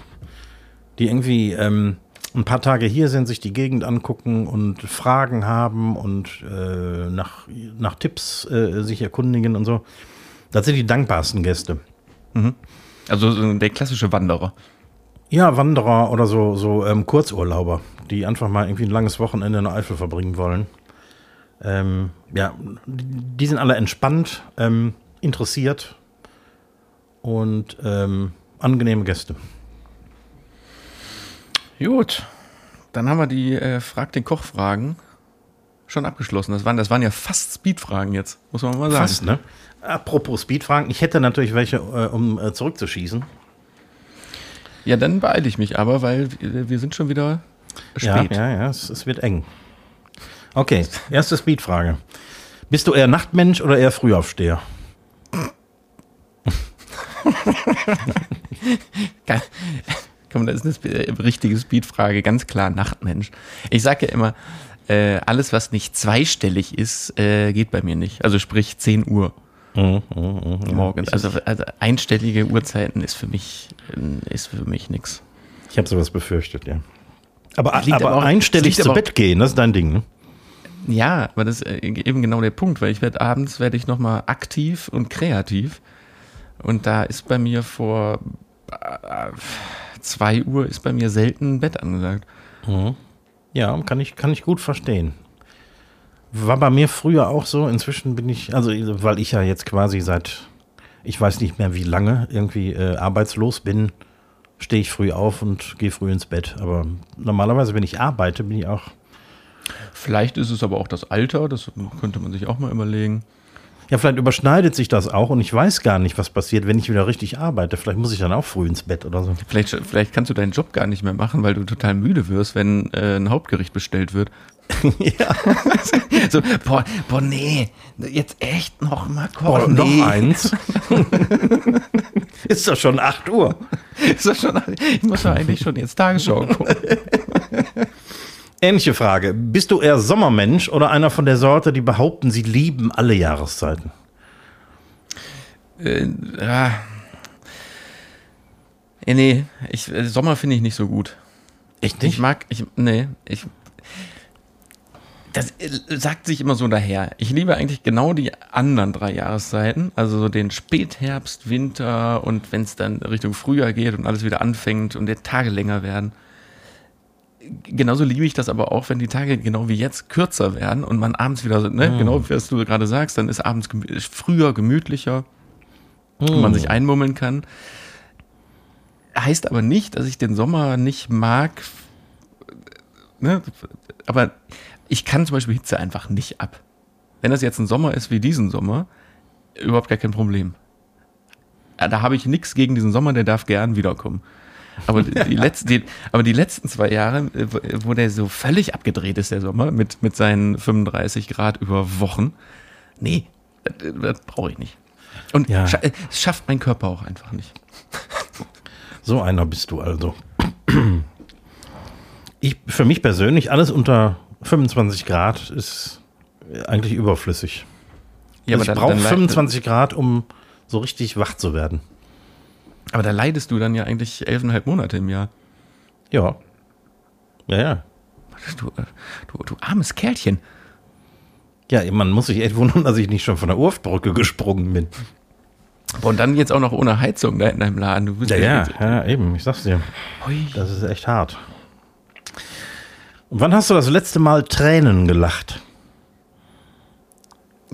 die irgendwie ähm, ein paar Tage hier sind, sich die Gegend angucken und Fragen haben und äh, nach, nach Tipps äh, sich erkundigen und so. Das sind die dankbarsten Gäste. Also so der klassische Wanderer. Ja, Wanderer oder so, so ähm, Kurzurlauber, die einfach mal irgendwie ein langes Wochenende in der Eifel verbringen wollen. Ähm, ja, die sind alle entspannt, ähm, interessiert und ähm, angenehme Gäste. Gut. Dann haben wir die äh, Frag den Koch-Fragen schon abgeschlossen. Das waren, das waren ja fast Speed-Fragen jetzt, muss man mal sagen. Fast, ne? Apropos Speedfragen, ich hätte natürlich welche, äh, um äh, zurückzuschießen. Ja, dann beeile ich mich aber, weil wir sind schon wieder Ja, spät. ja, ja, es, es wird eng. Okay, erste Speedfrage. Bist du eher Nachtmensch oder eher Frühaufsteher? Komm, das ist eine sp- richtige Speedfrage, ganz klar Nachtmensch. Ich sage ja immer, äh, alles, was nicht zweistellig ist, äh, geht bei mir nicht. Also sprich 10 Uhr Mhm, mhm, ja. morgens. Also, also einstellige Uhrzeiten ist für mich äh, ist für mich nix. ich habe sowas befürchtet, ja. Aber, aber, aber auch- einstellig zu aber Bett gehen, das ist dein Ding, ne? Ja, aber das ist äh, eben genau der Punkt, weil ich werde abends werde ich noch mal aktiv und kreativ und da ist bei mir vor äh, 2 Uhr ist bei mir selten ein Bett angesagt. Ja, kann ich, kann ich gut verstehen. War bei mir früher auch so. Inzwischen bin ich, also weil ich ja jetzt quasi seit, ich weiß nicht mehr wie lange, irgendwie äh, arbeitslos bin, stehe ich früh auf und gehe früh ins Bett. Aber normalerweise, wenn ich arbeite, bin ich auch. Vielleicht ist es aber auch das Alter, das könnte man sich auch mal überlegen. Ja, vielleicht überschneidet sich das auch und ich weiß gar nicht, was passiert, wenn ich wieder richtig arbeite. Vielleicht muss ich dann auch früh ins Bett oder so. Vielleicht, vielleicht kannst du deinen Job gar nicht mehr machen, weil du total müde wirst, wenn äh, ein Hauptgericht bestellt wird. ja. So, boah, boah, nee, jetzt echt noch mal Boah, kochen. noch nee. eins. Ist doch schon 8 Uhr. Ist das schon, ich muss ja eigentlich schon jetzt Tagesschau gucken. Ähnliche Frage. Bist du eher Sommermensch oder einer von der Sorte, die behaupten, sie lieben alle Jahreszeiten? Äh, ja. Äh, Nee, ich, äh, Sommer finde ich nicht so gut. Echt Ich mag, ich, nee, ich. Das äh, sagt sich immer so daher. Ich liebe eigentlich genau die anderen drei Jahreszeiten, also so den Spätherbst, Winter und wenn es dann Richtung Frühjahr geht und alles wieder anfängt und die Tage länger werden. Genauso liebe ich das aber auch, wenn die Tage genau wie jetzt kürzer werden und man abends wieder, ne, genau wie du gerade sagst, dann ist abends gemü früher gemütlicher und man sich einmummeln kann. Heißt aber nicht, dass ich den Sommer nicht mag. Ne? Aber ich kann zum Beispiel Hitze einfach nicht ab. Wenn das jetzt ein Sommer ist wie diesen Sommer, überhaupt gar kein Problem. Ja, Da habe ich nichts gegen diesen Sommer, der darf gern wiederkommen. Aber die, die, letzten, die, aber die letzten zwei Jahre, äh, wo- wo der so völlig abgedreht ist, der Sommer, mit, mit seinen 35 Grad über Wochen, nee, das, das brauche ich nicht. Und Ja. scha äh, es schafft mein Körper auch einfach nicht. So einer bist du also. Ich, für mich persönlich, alles unter 25 Grad ist eigentlich überflüssig. Ja, also ich brauche dann leid- 25 Grad, um so richtig wach zu werden. Aber da leidest du dann ja eigentlich elfeinhalb Monate im Jahr. Ja. Ja, ja. Du, äh, du, du armes Kerlchen. Ja, man muss sich echt wundern, dass ich nicht schon von der Urftbrücke gesprungen bin. Und dann jetzt auch noch ohne Heizung da in deinem Laden. Du bist Ja, ja, ja, eben, ich sag's dir. Hui. Das ist echt hart. Und wann hast du das letzte Mal Tränen gelacht?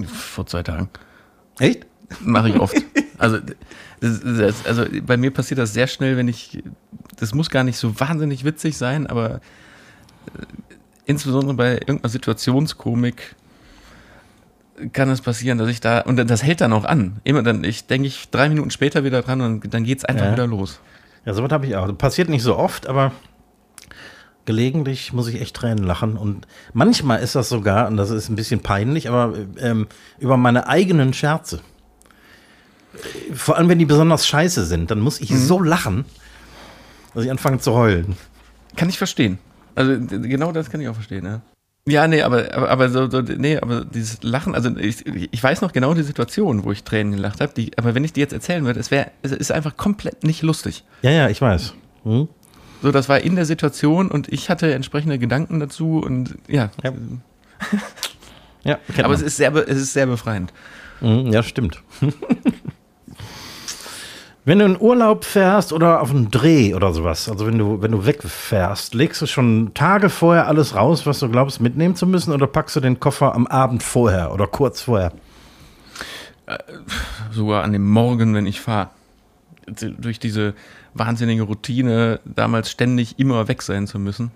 Vor zwei Tagen. Echt? Mache ich oft. Also, das, das, also bei mir passiert das sehr schnell, wenn ich. Das muss gar nicht so wahnsinnig witzig sein, aber äh, insbesondere bei irgendeiner Situationskomik kann es passieren, dass ich da. Und das hält dann auch an. Immer dann, ich denke ich drei Minuten später wieder dran und dann geht's einfach Ja. wieder los. Ja, sowas habe ich auch. Passiert nicht so oft, aber gelegentlich muss ich echt Tränen lachen. Und manchmal ist das sogar, und das ist ein bisschen peinlich, aber ähm, über meine eigenen Scherze. Vor allem, wenn die besonders scheiße sind, dann muss ich so lachen, dass ich anfange zu heulen. Kann ich verstehen. Also genau das kann ich auch verstehen, ja. Ja, nee, aber, aber, aber so, so, nee, aber dieses Lachen, also ich, ich weiß noch genau die Situation, wo ich Tränen gelacht habe, die, aber wenn ich die jetzt erzählen würde, es wäre, es ist einfach komplett nicht lustig. Ja, ja, ich weiß. Hm? So, das war in der Situation und ich hatte entsprechende Gedanken dazu und ja. Ja. Ja, Aber man. es ist sehr, es ist sehr befreiend. Mhm, Ja, stimmt. wenn du in Urlaub fährst oder auf einen Dreh oder sowas, also wenn du, wenn du wegfährst, legst du schon Tage vorher alles raus, was du glaubst mitnehmen zu müssen, oder packst du den Koffer am Abend vorher oder kurz vorher? Sogar an dem Morgen, wenn ich fahre. Durch diese wahnsinnige Routine, damals ständig immer weg sein zu müssen,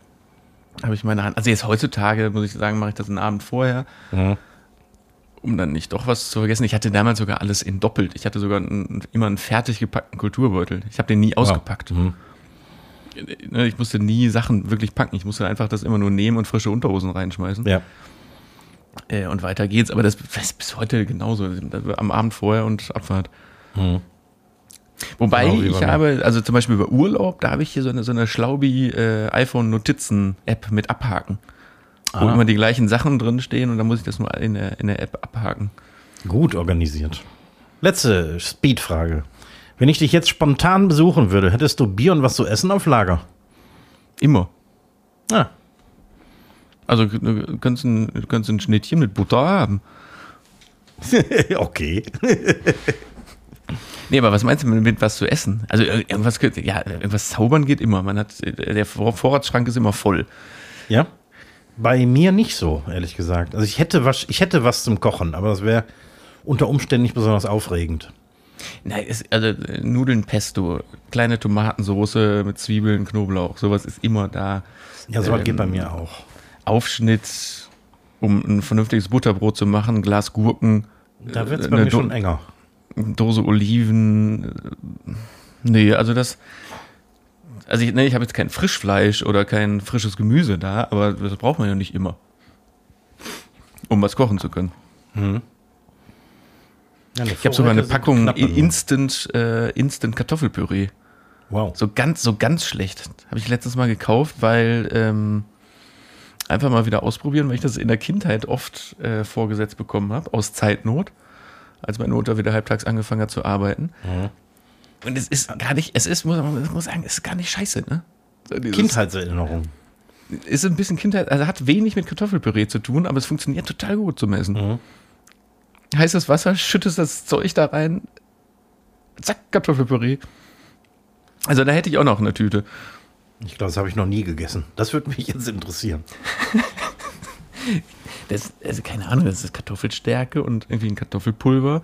habe ich meine Hand. Also jetzt heutzutage, muss ich sagen, mache ich das einen Abend vorher, um dann nicht doch was zu vergessen. Ich hatte damals sogar alles in doppelt. Ich hatte sogar einen, immer einen fertig gepackten Kulturbeutel. Ich habe den nie ausgepackt. Mhm. Ne, Ich musste nie Sachen wirklich packen. Ich musste einfach das immer nur nehmen und frische Unterhosen reinschmeißen. Ja. Äh, und weiter geht's. Aber das ist bis heute genauso. Am Abend vorher und Abfahrt. Wobei Genau ich habe, also zum Beispiel bei Urlaub, da habe ich hier so eine, so eine Schlaubi äh, iPhone-Notizen-App mit Abhaken. Wo Ah. immer die gleichen Sachen drin stehen und dann muss ich das nur in der, in der App abhaken. Gut organisiert. Letzte Speedfrage. Wenn ich dich jetzt spontan besuchen würde, hättest du Bier und was zu essen auf Lager? Immer. Ah, Also du kannst ein, du kannst ein Schnittchen mit Butter haben. okay. Nee, aber was meinst du mit, mit was zu essen? Also ir- irgendwas, ja, irgendwas zaubern geht immer. Man hat, der Vor- Vorratsschrank ist immer voll. Ja. Bei mir nicht so, ehrlich gesagt. Also ich hätte was, ich hätte was zum Kochen, aber das wäre unter Umständen nicht besonders aufregend. Nein, es, also äh, Nudeln Pesto, kleine Tomatensoße mit Zwiebeln, Knoblauch, sowas ist immer da. Ja, sowas Ähm, geht bei mir auch. Aufschnitt, um ein vernünftiges Butterbrot zu machen, Glas Gurken, Da wird es äh, bei mir schon enger. Dose Oliven. äh, Nee, also das. Also ich, nee, ich habe jetzt kein Frischfleisch oder kein frisches Gemüse da, aber das braucht man ja nicht immer. Um was kochen zu können. Ja, Ich habe sogar eine Packung. Instant, äh, Instant Kartoffelpüree. Wow. So ganz, so ganz schlecht. Habe ich letztes Mal gekauft, weil ähm, einfach mal wieder ausprobieren, weil ich das in der Kindheit oft äh, vorgesetzt bekommen habe, aus Zeitnot, als meine Mutter wieder halbtags angefangen hat zu arbeiten. Und es ist gar nicht, es ist, muss man muss sagen, es ist gar nicht scheiße, ne? So Kindheitserinnerung. Ist ein bisschen Kindheit, also hat wenig mit Kartoffelpüree zu tun, aber es funktioniert total gut zum Essen. Heißes Wasser, schüttest das Zeug da rein, zack, Kartoffelpüree. Also da hätte ich auch noch eine Tüte. Ich glaube, das habe ich noch nie gegessen. Das würde mich jetzt interessieren. Das, also keine Ahnung, das ist Kartoffelstärke und irgendwie ein Kartoffelpulver.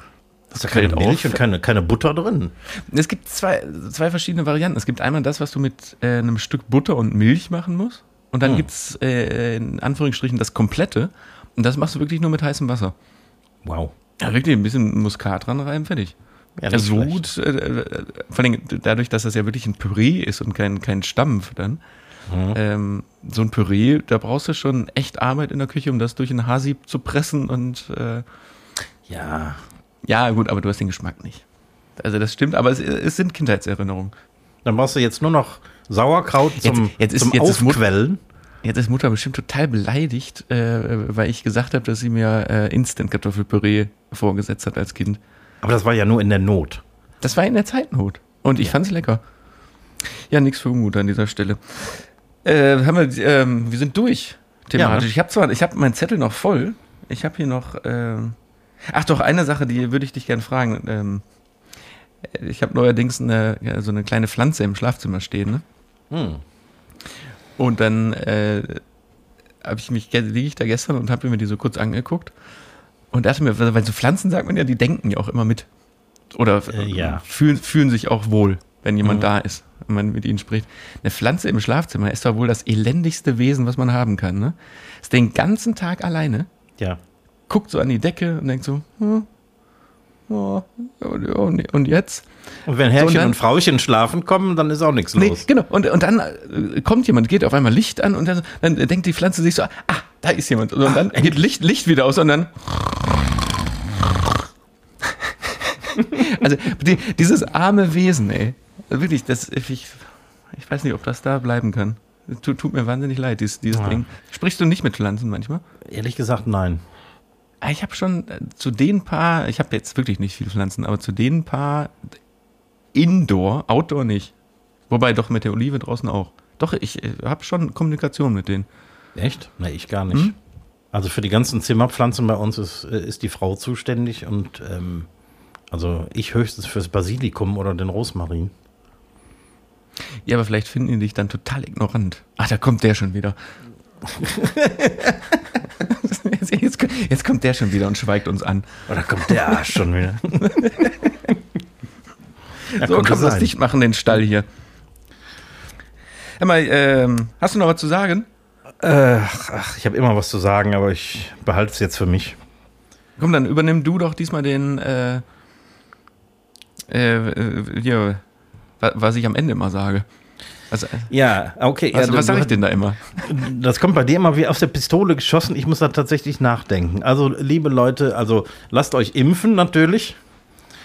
Ist ja keine Milch auf. und keine, keine Butter drin. Es gibt zwei, zwei verschiedene Varianten. Es gibt einmal das, was du mit äh, einem Stück Butter und Milch machen musst. Und dann gibt's äh, in Anführungsstrichen das Komplette. Und das machst du wirklich nur mit heißem Wasser. Wow. Ja, wirklich ein bisschen Muskat dran rein, fertig. Ja, nicht so gut, äh, äh, vor allem dadurch, dass das ja wirklich ein Püree ist und kein, kein Stampf dann. Ähm, so ein Püree, da brauchst du schon echt Arbeit in der Küche, um das durch ein Haarsieb zu pressen und äh, Ja. ja, gut, aber du hast den Geschmack nicht. Also das stimmt, aber es, es sind Kindheitserinnerungen. Dann brauchst du jetzt nur noch Sauerkraut zum, jetzt ist- zum jetzt ist Aufquellen. Jetzt ist Mutter bestimmt total beleidigt, äh, weil ich gesagt habe, dass sie mir äh, Instant-Kartoffelpüree vorgesetzt hat als Kind. Aber das war ja nur in der Not. Das war in der Zeitnot. Und ich fand's lecker. Ja, nichts für Unmut an dieser Stelle. Äh, haben wir, ähm, wir sind durch thematisch. Ja. Ich habe zwar, ich habe meinen Zettel noch voll. Ich habe hier noch. Ähm, ach doch, eine Sache, die würde ich dich gerne fragen. Ähm, ich habe neuerdings eine, so eine kleine Pflanze im Schlafzimmer stehen. Ne? Hm. Und dann äh, habe ich mich, liege ich da gestern und habe mir die so kurz angeguckt und dachte mir, weil so Pflanzen sagt man ja, die denken ja auch immer mit. Oder Äh, ja. fühlen, fühlen sich auch wohl, wenn jemand da ist, wenn man mit ihnen spricht. Eine Pflanze im Schlafzimmer ist doch wohl das elendigste Wesen, was man haben kann. Ne? Ist den ganzen Tag alleine, Ja. guckt so an die Decke und denkt so, hm, oh, und, und jetzt? Und wenn Herrchen So, und dann- und Frauchen schlafen kommen, dann ist auch nichts Nee, los. genau. Und, und dann äh, kommt jemand, geht auf einmal Licht an und dann, dann denkt die Pflanze sich so, ah, da ist jemand. Und dann geht Licht, Licht wieder aus und dann. Also die, dieses arme Wesen, ey. Also Wirklich, das, ich, ich weiß nicht, ob das da bleiben kann. Tut, tut mir wahnsinnig leid, dieses, dieses Ja. Ding. Sprichst du nicht mit Pflanzen manchmal? Ehrlich gesagt, nein. Ah, Ich habe schon äh, zu den paar, ich habe jetzt wirklich nicht viele Pflanzen, aber zu den paar Indoor, Outdoor nicht. Wobei doch mit der Olive draußen auch. Doch, ich äh, habe schon Kommunikation mit denen. Echt? Nee, ich gar nicht. Hm? Also für die ganzen Zimmerpflanzen bei uns ist, äh, ist die Frau zuständig und ähm, also ich höchstens fürs Basilikum oder den Rosmarin. Ja, aber vielleicht finden die dich dann total ignorant. Ach, da kommt der schon wieder. jetzt, jetzt, jetzt, kommt der schon wieder und schweigt uns an. Oder kommt der Arsch schon wieder? ja, so, komm, lass dicht machen, den Stall hier. Hör mal, ähm, hast du noch was zu sagen? Äh, ach, ich habe immer was zu sagen, aber ich behalte es jetzt für mich. Komm, dann übernimm du doch diesmal den, äh, äh, hier, was ich am Ende immer sage. Also, ja, okay. Also, ja, was sage ich denn da immer? Das kommt bei dir immer wie aus der Pistole geschossen. Ich muss da tatsächlich nachdenken. Also, liebe Leute, also lasst euch impfen natürlich.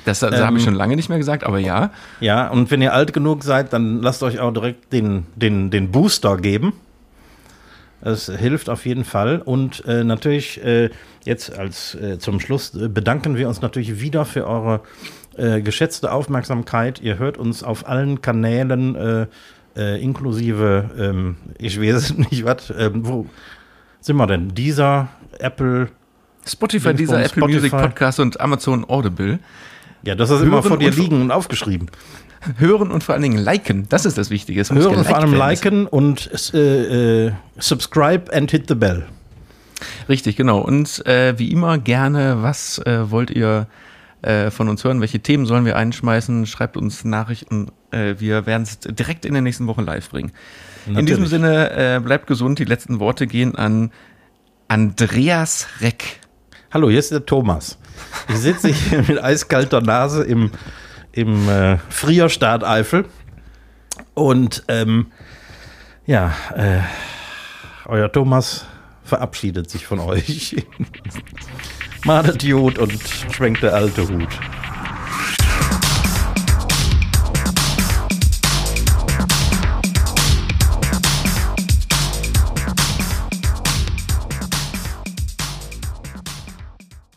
Das, das ähm, habe ich schon lange nicht mehr gesagt, aber ja. Ja, und wenn ihr alt genug seid, dann lasst euch auch direkt den, den, den Booster geben. Es hilft auf jeden Fall. Und äh, natürlich äh, jetzt als äh, zum Schluss äh, bedanken wir uns natürlich wieder für eure äh, geschätzte Aufmerksamkeit. Ihr hört uns auf allen Kanälen, äh, inklusive, ähm, ich weiß nicht was, ähm, wo sind wir denn? Dieser, Apple, Spotify, dieser Apple Spotify. Music Podcast und Amazon Audible. Ja, das ist immer vor dir liegen und aufgeschrieben. Hören und vor allen Dingen liken, das ist das Wichtige. Es Hören und vor allem liken und äh, äh, subscribe and hit the bell. Richtig, genau. Und äh, wie immer gerne, was äh, wollt ihr äh, von uns hören? Welche Themen sollen wir einschmeißen? Schreibt uns Nachrichten. Äh, wir werden es direkt in der nächsten Woche live bringen. Natürlich. In diesem Sinne, bleibt gesund. Die letzten Worte gehen an Andreas Reck. Hallo, hier ist der Thomas. Ich sitze hier mit eiskalter Nase im im äh, Frierstaat Eifel. Und ähm, ja, äh, euer Thomas verabschiedet sich von euch. Madet Jod und schwenkt der alte Hut.